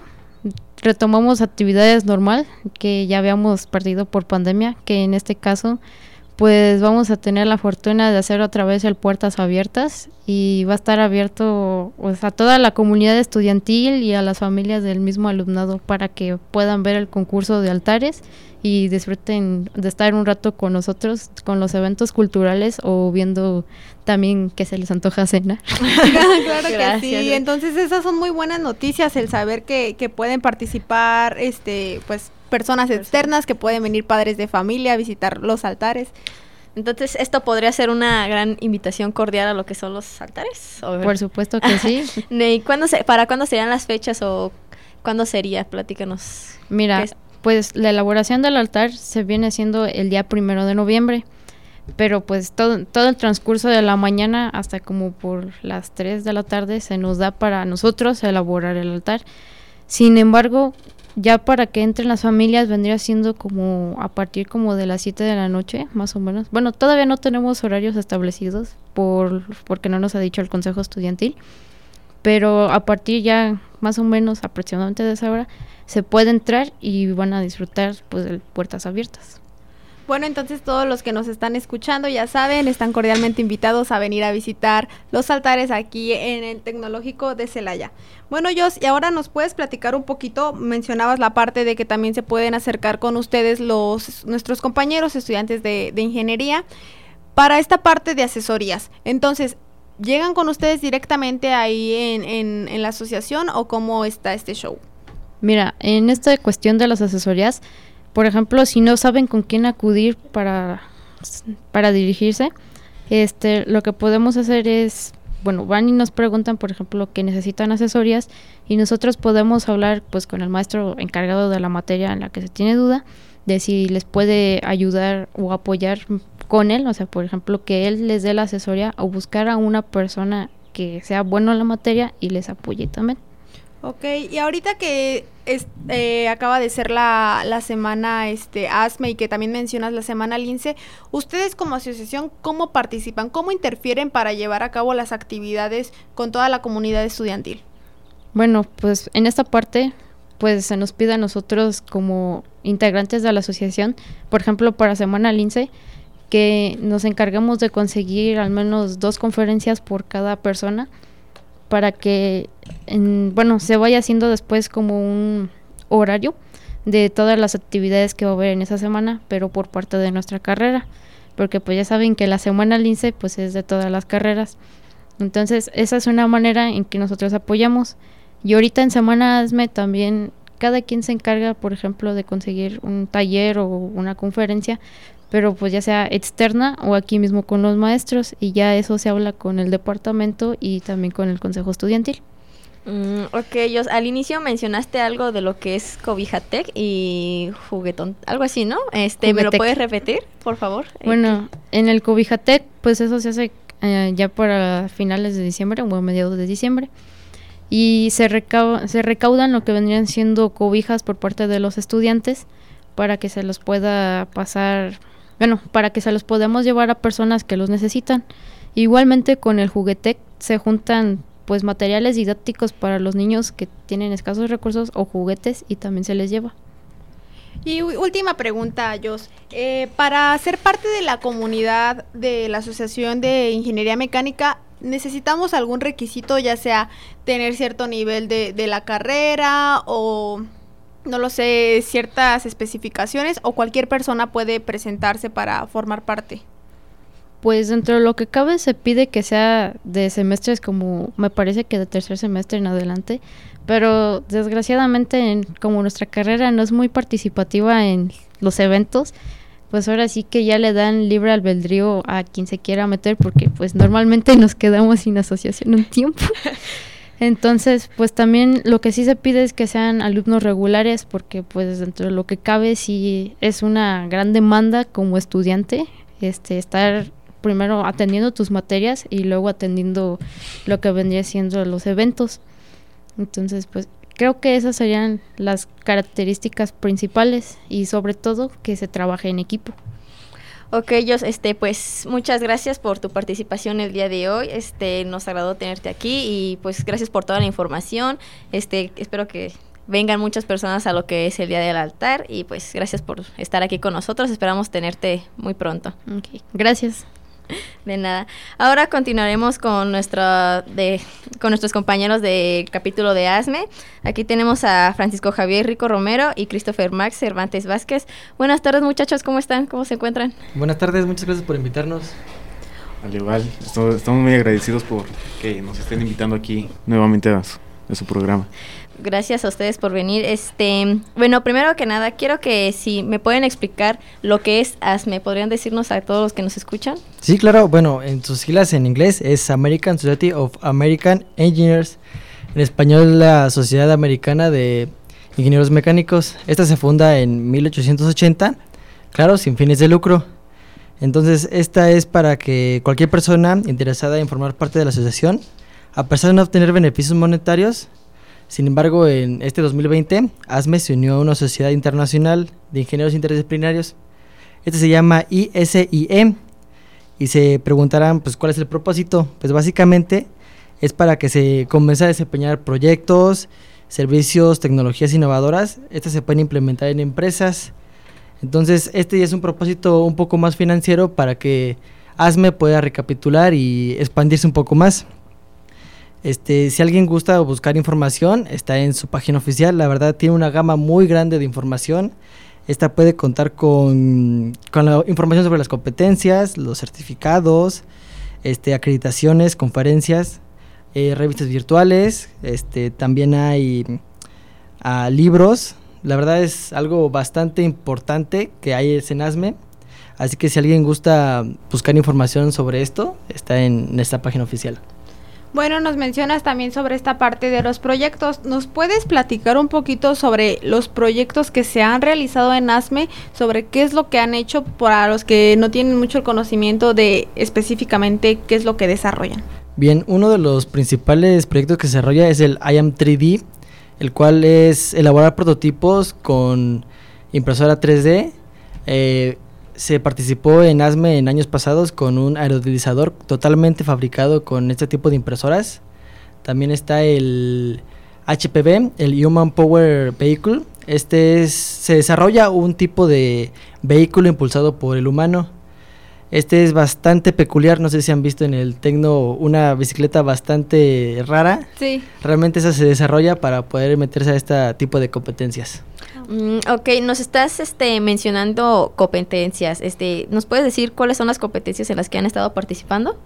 retomamos actividades normal que ya habíamos perdido por pandemia, que en este caso pues vamos a tener la fortuna de hacer otra vez el Puertas Abiertas y va a estar abierto a toda la comunidad estudiantil y a las familias del mismo alumnado para que puedan ver el concurso de altares y disfruten de estar un rato con nosotros con los eventos culturales o viendo también que se les antoja cena. [laughs] claro que sí, entonces esas son muy buenas noticias, el saber que, que pueden participar este pues personas pues externas que pueden venir padres de familia a visitar los altares. Entonces, ¿esto podría ser una gran invitación cordial a lo que son los altares? Por supuesto que sí. [laughs] ¿Y cuándo se, para cuándo serían las fechas o cuándo sería? Platícanos. Mira, pues la elaboración del altar se viene haciendo el día primero de noviembre, pero pues todo, todo el transcurso de la mañana hasta como por las 3 de la tarde se nos da para nosotros elaborar el altar. Sin embargo, ya para que entren las familias vendría siendo como a partir como de las 7 de la noche, más o menos. Bueno, todavía no tenemos horarios establecidos por porque no nos ha dicho el Consejo Estudiantil, pero a partir ya más o menos aproximadamente de esa hora se puede entrar y van a disfrutar pues de puertas abiertas. Bueno, entonces todos los que nos están escuchando ya saben, están cordialmente invitados a venir a visitar los altares aquí en el Tecnológico de Celaya. Bueno, Jos, y ahora nos puedes platicar un poquito, mencionabas la parte de que también se pueden acercar con ustedes los nuestros compañeros estudiantes de, ingeniería para esta parte de asesorías. Entonces, ¿llegan con ustedes directamente ahí en, en la asociación o cómo está este show? Mira, en esta cuestión de las asesorías, por ejemplo, si no saben con quién acudir para, para dirigirse, este, lo que podemos hacer es, bueno, van y nos preguntan, por ejemplo, que necesitan asesorías y nosotros podemos hablar pues con el maestro encargado de la materia en la que se tiene duda de si les puede ayudar o apoyar con él, o sea, por ejemplo, que él les dé la asesoría o buscar a una persona que sea bueno en la materia y les apoye también. Ok, y ahorita que eh, acaba de ser la, semana este, ASME y que también mencionas la semana LINCE, ustedes como asociación, ¿cómo participan? ¿Cómo interfieren para llevar a cabo las actividades con toda la comunidad estudiantil? Bueno, pues en esta parte, pues se nos pide a nosotros como integrantes de la asociación, por ejemplo, para Semana Lince, que nos encarguemos de conseguir al menos dos conferencias por cada persona para que, bueno, se vaya haciendo después como un horario de todas las actividades que va a haber en esa semana, pero por parte de nuestra carrera, porque pues ya saben que la semana lince pues es de todas las carreras. Entonces, esa es una manera en que nosotros apoyamos. Y ahorita en Semana ASME también cada quien se encarga, por ejemplo, de conseguir un taller o una conferencia pero pues ya sea externa o aquí mismo con los maestros y ya eso se habla con el departamento y también con el consejo estudiantil. Mm, ok, yo, al inicio mencionaste algo de lo que es Cobijatec y Juguetón, algo así, ¿no? Este, ¿Me lo puedes repetir, por favor? Bueno, en el Cobijatec, pues eso se hace eh, ya para finales de diciembre o a mediados de diciembre y se, se recaudan lo que vendrían siendo cobijas por parte de los estudiantes para que se los pueda pasar bueno, para que se los podamos llevar a personas que los necesitan. Igualmente con el juguetec se juntan pues materiales didácticos para los niños que tienen escasos recursos o juguetes y también se les lleva. Y última pregunta, Jos. Eh, para ser parte de la comunidad de la Asociación de Ingeniería Mecánica, ¿necesitamos algún requisito, ya sea tener cierto nivel de, de la carrera o no lo sé, ciertas especificaciones o cualquier persona puede presentarse para formar parte? Pues dentro de lo que cabe se pide que sea de semestres como me parece que de tercer semestre en adelante, pero desgraciadamente como nuestra carrera no es muy participativa en los eventos, pues ahora sí que ya le dan libre albedrío a quien se quiera meter porque pues normalmente nos quedamos sin asociación un tiempo. [laughs] Entonces, pues también lo que sí se pide es que sean alumnos regulares porque pues dentro de lo que cabe sí es una gran demanda como estudiante este estar primero atendiendo tus materias y luego atendiendo lo que vendría siendo los eventos. Entonces, pues creo que esas serían las características principales y sobre todo que se trabaje en equipo. Ok, yo, este, pues muchas gracias por tu participación el día de hoy. Este, nos agradó tenerte aquí y pues gracias por toda la información. Este, espero que vengan muchas personas a lo que es el Día del Altar y pues gracias por estar aquí con nosotros. Esperamos tenerte muy pronto. Gracias. [laughs] De nada. Ahora continuaremos con nuestra de con nuestros compañeros del capítulo de ASME. Aquí tenemos a Francisco Javier Rico Romero y Christopher Max Cervantes Vázquez. Buenas tardes, muchachos, ¿cómo están? ¿Cómo se encuentran? Buenas tardes, muchas gracias por invitarnos. Al igual, estamos muy agradecidos por que nos estén invitando aquí nuevamente a su, a su programa. Gracias a ustedes por venir. Este, bueno, primero que nada, quiero que si me pueden explicar lo que es ASME, ¿podrían decirnos a todos los que nos escuchan? Sí, claro, bueno, en sus siglas en inglés es American Society of American Engineers. En español, la Sociedad Americana de Ingenieros Mecánicos. Esta se funda en 1880, claro, sin fines de lucro. Entonces, esta es para que cualquier persona interesada en formar parte de la asociación, a pesar de no obtener beneficios monetarios, sin embargo, en este 2020, ASME se unió a una sociedad internacional de ingenieros interdisciplinarios. Este se llama ISIE y se preguntarán, pues, ¿cuál es el propósito? Pues básicamente es para que se comience a desempeñar proyectos, servicios, tecnologías innovadoras. Estas se pueden implementar en empresas. Entonces, este es un propósito un poco más financiero para que ASME pueda recapitular y expandirse un poco más. Este, si alguien gusta buscar información, está en su página oficial. La verdad tiene una gama muy grande de información. Esta puede contar con, con la información sobre las competencias, los certificados, este, acreditaciones, conferencias, eh, revistas virtuales. Este, también hay ah, libros. La verdad es algo bastante importante que hay en ASME. Así que si alguien gusta buscar información sobre esto, está en, en esta página oficial. Bueno, nos mencionas también sobre esta parte de los proyectos. ¿Nos puedes platicar un poquito sobre los proyectos que se han realizado en ASME, sobre qué es lo que han hecho para los que no tienen mucho el conocimiento de específicamente qué es lo que desarrollan? Bien, uno de los principales proyectos que se desarrolla es el IAM 3D, el cual es elaborar prototipos con impresora 3D. Eh, se participó en ASME en años pasados con un aerodeslizador totalmente fabricado con este tipo de impresoras. También está el HPV, el Human Power Vehicle. Este es, se desarrolla un tipo de vehículo impulsado por el humano. Este es bastante peculiar, no sé si han visto en el Tecno una bicicleta bastante rara. Sí. Realmente esa se desarrolla para poder meterse a este tipo de competencias. Mm, ok, nos estás este, mencionando competencias. Este, ¿Nos puedes decir cuáles son las competencias en las que han estado participando?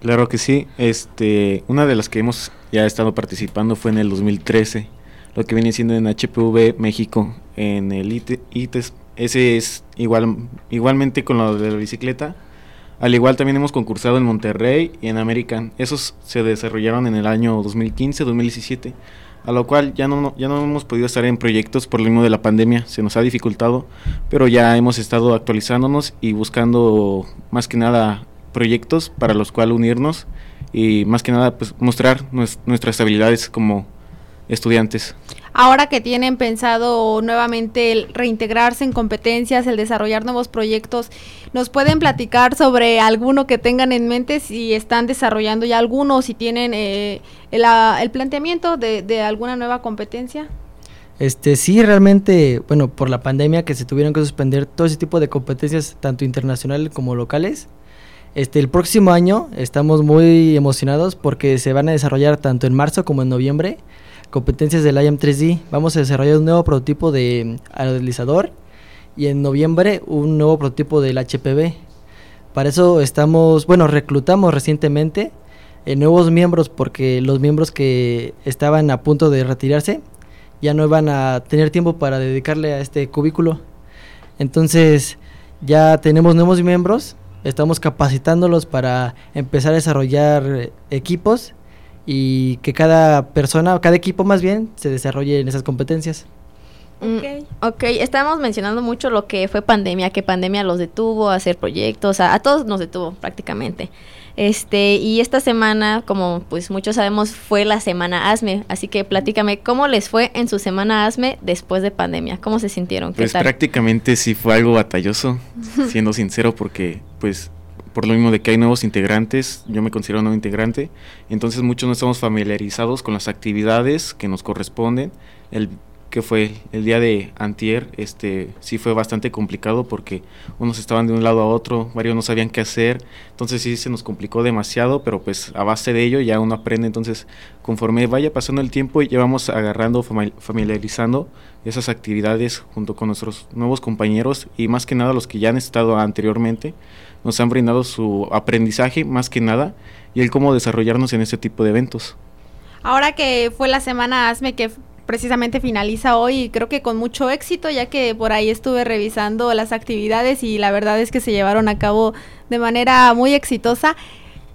Claro que sí. Este, una de las que hemos ya estado participando fue en el 2013, lo que viene siendo en HPV México, en el IT ITES. Ese es igual, igualmente con lo de la bicicleta. Al igual también hemos concursado en Monterrey y en American. Esos se desarrollaron en el año 2015-2017, a lo cual ya no, ya no hemos podido estar en proyectos por lo mismo de la pandemia, se nos ha dificultado, pero ya hemos estado actualizándonos y buscando más que nada proyectos para los cuales unirnos y más que nada pues mostrar nues- nuestras habilidades como estudiantes. Ahora que tienen pensado nuevamente el reintegrarse en competencias, el desarrollar nuevos proyectos, ¿nos pueden platicar sobre alguno que tengan en mente si están desarrollando ya alguno, si tienen eh, el, el planteamiento de, de alguna nueva competencia? Este, sí, realmente, bueno, por la pandemia que se tuvieron que suspender todo ese tipo de competencias, tanto internacionales como locales. Este, el próximo año estamos muy emocionados porque se van a desarrollar tanto en marzo como en noviembre competencias del IAM 3D. Vamos a desarrollar un nuevo prototipo de aerodeslizador y en noviembre un nuevo prototipo del HPV. Para eso estamos, bueno, reclutamos recientemente eh, nuevos miembros porque los miembros que estaban a punto de retirarse ya no van a tener tiempo para dedicarle a este cubículo. Entonces ya tenemos nuevos miembros, estamos capacitándolos para empezar a desarrollar eh, equipos y que cada persona, cada equipo más bien, se desarrolle en esas competencias. Mm, ok, estábamos mencionando mucho lo que fue pandemia, que pandemia los detuvo a hacer proyectos, a, a todos nos detuvo prácticamente. Este, y esta semana, como pues muchos sabemos, fue la semana ASME, así que platícame, ¿cómo les fue en su semana ASME después de pandemia? ¿Cómo se sintieron? ¿Qué Pues tal? prácticamente sí fue algo batalloso, siendo sincero, porque pues por lo mismo de que hay nuevos integrantes, yo me considero nuevo integrante, entonces muchos no estamos familiarizados con las actividades que nos corresponden. El que fue el día de antier, este sí fue bastante complicado porque unos estaban de un lado a otro, varios no sabían qué hacer, entonces sí se nos complicó demasiado, pero pues a base de ello ya uno aprende, entonces conforme vaya pasando el tiempo y llevamos agarrando, familiarizando esas actividades junto con nuestros nuevos compañeros y más que nada los que ya han estado anteriormente, nos han brindado su aprendizaje más que nada y el cómo desarrollarnos en este tipo de eventos. Ahora que fue la semana ASME que precisamente finaliza hoy creo que con mucho éxito ya que por ahí estuve revisando las actividades y la verdad es que se llevaron a cabo de manera muy exitosa.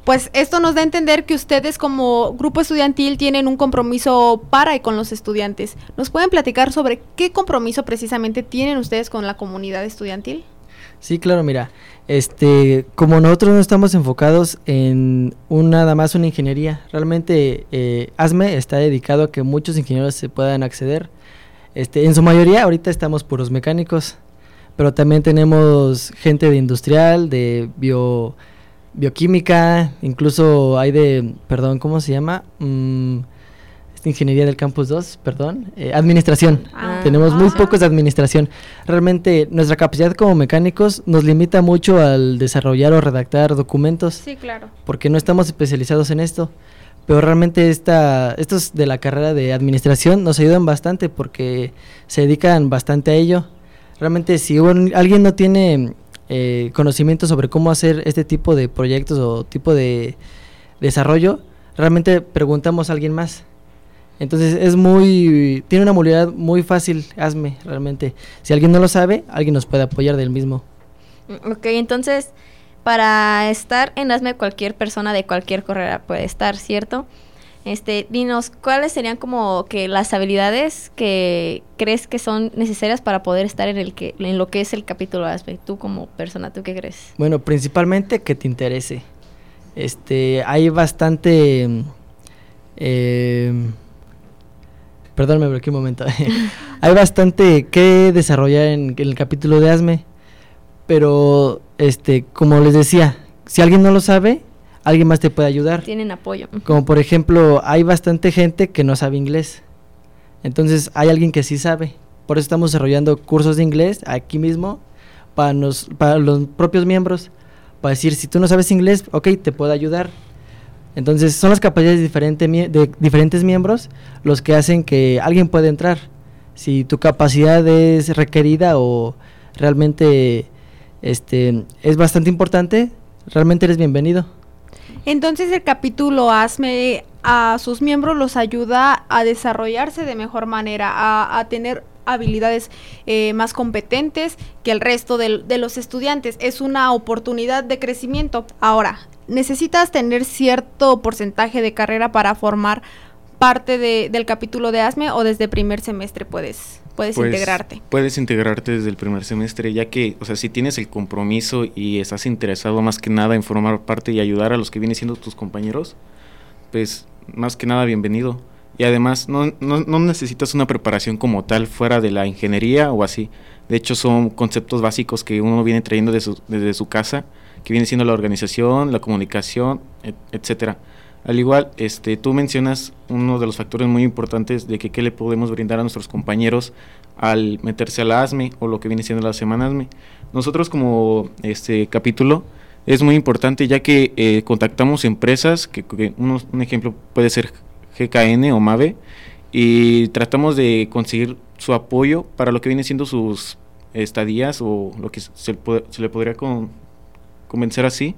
Pues esto nos da a entender que ustedes como grupo estudiantil tienen un compromiso para y con los estudiantes. ¿Nos pueden platicar sobre qué compromiso precisamente tienen ustedes con la comunidad estudiantil? Sí, claro, mira, este, como nosotros no estamos enfocados en un, nada más una ingeniería, realmente eh, ASME está dedicado a que muchos ingenieros se puedan acceder. Este, en su mayoría ahorita estamos puros mecánicos, pero también tenemos gente de industrial, de bio, bioquímica, incluso hay de, perdón, ¿cómo se llama? Mm, Ingeniería del Campus 2, perdón, eh, administración. Ah. Tenemos muy pocos de administración. Realmente nuestra capacidad como mecánicos nos limita mucho al desarrollar o redactar documentos. Sí, claro. Porque no estamos especializados en esto. Pero realmente esta, estos de la carrera de administración nos ayudan bastante porque se dedican bastante a ello. Realmente si alguien no tiene eh, conocimiento sobre cómo hacer este tipo de proyectos o tipo de desarrollo, realmente preguntamos a alguien más entonces es muy, tiene una movilidad muy fácil, hazme realmente. Si alguien no lo sabe, alguien nos puede apoyar del mismo. Mm, ok, entonces para estar en ASME cualquier persona de cualquier carrera puede estar, ¿cierto? Este, dinos, ¿cuáles serían como que las habilidades que crees que son necesarias para poder estar en el que en lo que es el capítulo ASME? Tú como persona, ¿tú qué crees? Bueno, principalmente que te interese. Este, hay bastante eh, Perdón, me bloqueé un momento. [laughs] Hay bastante que desarrollar en, el capítulo de ASME, pero este, como les decía, si alguien no lo sabe, alguien más te puede ayudar. Tienen apoyo. Como por ejemplo, hay bastante gente que no sabe inglés. Entonces, hay alguien que sí sabe. Por eso estamos desarrollando cursos de inglés aquí mismo para, nos, para los propios miembros. Para decir, si tú no sabes inglés, ok, te puedo ayudar entonces son las capacidades de diferentes miembros los que hacen que alguien pueda entrar. Si tu capacidad es requerida o realmente este, es bastante importante, realmente eres bienvenido. Entonces el capítulo ASME a sus miembros los ayuda a desarrollarse de mejor manera, a, tener habilidades eh, más competentes que el resto de, los estudiantes. Es una oportunidad de crecimiento. Ahora, necesitas tener cierto porcentaje de carrera para formar parte del capítulo de ASME o desde primer semestre puedes puedes pues, integrarte. Puedes integrarte desde el primer semestre, ya que, o sea, si tienes el compromiso y estás interesado más que nada en formar parte y ayudar a los que vienen siendo tus compañeros, pues más que nada bienvenido. Y además no, no, no necesitas una preparación como tal fuera de la ingeniería o así. De hecho son conceptos básicos que uno viene trayendo desde su casa que viene siendo la organización, la comunicación, etcétera. Al igual, este, tú mencionas uno de los factores muy importantes de que qué le podemos brindar a nuestros compañeros al meterse a la ASME o lo que viene siendo la semana ASME. Nosotros como este capítulo es muy importante ya que eh, contactamos empresas, que, un ejemplo puede ser GKN o MAVE, y tratamos de conseguir su apoyo para lo que viene siendo sus estadías o lo que se, se le podría con, convencer así.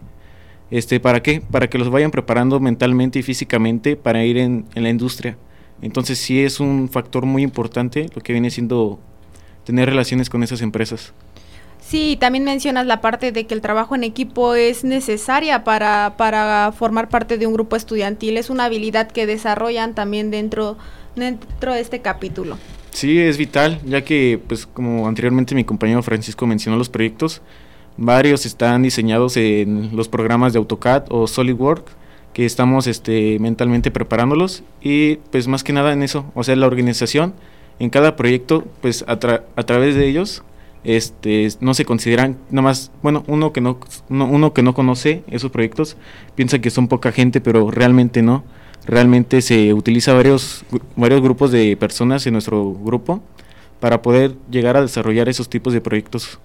Este, ¿Para qué? Para que los vayan preparando mentalmente y físicamente para ir en, en la industria. Entonces sí es un factor muy importante lo que viene siendo tener relaciones con esas empresas. Sí, también mencionas la parte de que el trabajo en equipo es necesaria para, para formar parte de un grupo estudiantil. Es una habilidad que desarrollan también dentro, dentro de este capítulo. Sí, es vital, ya que, pues, como anteriormente mi compañero Francisco mencionó los proyectos, Varios están diseñados en los programas de AutoCAD o SolidWorks que estamos este, mentalmente preparándolos. Y pues más que nada en eso, o sea, la organización en cada proyecto, pues a, través de ellos este no se consideran nada más bueno uno que no uno, uno que no conoce esos proyectos piensa que son poca gente pero realmente no. Realmente se utiliza varios varios grupos de personas en nuestro grupo para poder llegar a desarrollar esos tipos de proyectos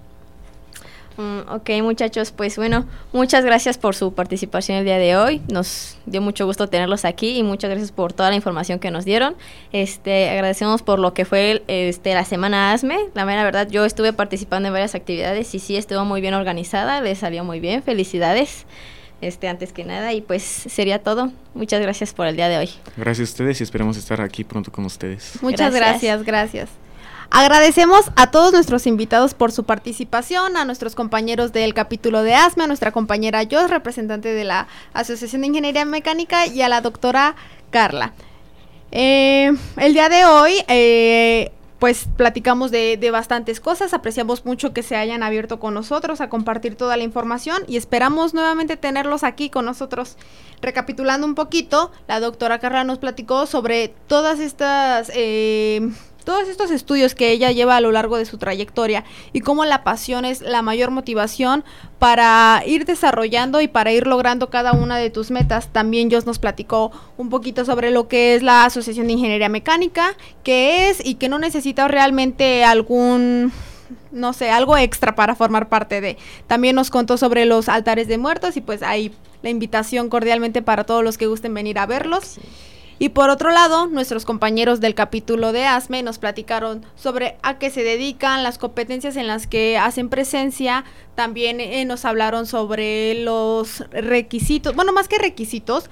Mm, ok, muchachos, pues bueno, muchas gracias por su participación el día de hoy. Nos dio mucho gusto tenerlos aquí y muchas gracias por toda la información que nos dieron. Este, agradecemos por lo que fue este la semana ASME. La mera verdad, yo estuve participando en varias actividades y sí estuvo muy bien organizada, le salió muy bien. Felicidades. Este, antes que nada, y pues sería todo. Muchas gracias por el día de hoy. Gracias a ustedes y esperemos estar aquí pronto con ustedes. Muchas gracias, gracias. Agradecemos a todos nuestros invitados por su participación, a nuestros compañeros del capítulo de ASME, a nuestra compañera Jos, representante de la Asociación de Ingeniería Mecánica, y a la doctora Carla. Eh, el día de hoy, eh, pues platicamos de, bastantes cosas, apreciamos mucho que se hayan abierto con nosotros a compartir toda la información y esperamos nuevamente tenerlos aquí con nosotros. Recapitulando un poquito, la doctora Carla nos platicó sobre todas estas... Eh, todos estos estudios que ella lleva a lo largo de su trayectoria y cómo la pasión es la mayor motivación para ir desarrollando y para ir logrando cada una de tus metas. También Jos nos platicó un poquito sobre lo que es la Asociación de Ingeniería Mecánica, qué es y que no necesita realmente algún no sé, algo extra para formar parte de. También nos contó sobre los altares de muertos y pues ahí la invitación cordialmente para todos los que gusten venir a verlos. Sí. Y por otro lado, nuestros compañeros del capítulo de ASME nos platicaron sobre a qué se dedican, las competencias en las que hacen presencia, también eh, nos hablaron sobre los requisitos, bueno, más que requisitos,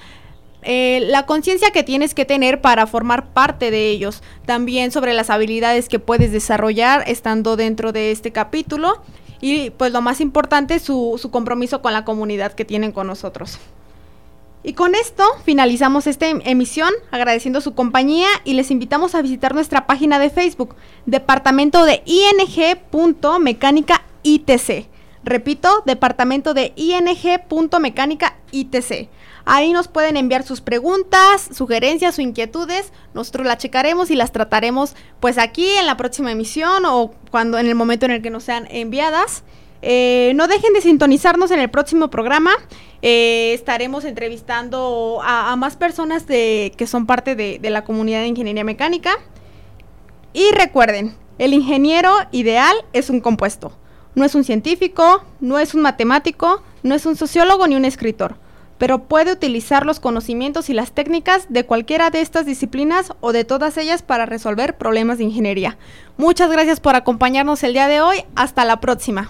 eh, la conciencia que tienes que tener para formar parte de ellos, también sobre las habilidades que puedes desarrollar estando dentro de este capítulo. Y pues lo más importante, su, su compromiso con la comunidad que tienen con nosotros. Y con esto finalizamos esta em emisión agradeciendo su compañía y les invitamos a visitar nuestra página de Facebook, Departamento de ING. Mecánica ITC. Repito, Departamento de ING. Mecánica ITC. Ahí nos pueden enviar sus preguntas, sugerencias o inquietudes. Nosotros las checaremos y las trataremos pues aquí en la próxima emisión o cuando en el momento en el que nos sean enviadas. Eh, no dejen de sintonizarnos en el próximo programa. Eh, estaremos entrevistando a, más personas de, que son parte de la comunidad de ingeniería mecánica. Y recuerden, el ingeniero ideal es un compuesto. No es un científico, no es un matemático, no es un sociólogo ni un escritor, pero puede utilizar los conocimientos y las técnicas de cualquiera de estas disciplinas o de todas ellas para resolver problemas de ingeniería. Muchas gracias por acompañarnos el día de hoy. Hasta la próxima.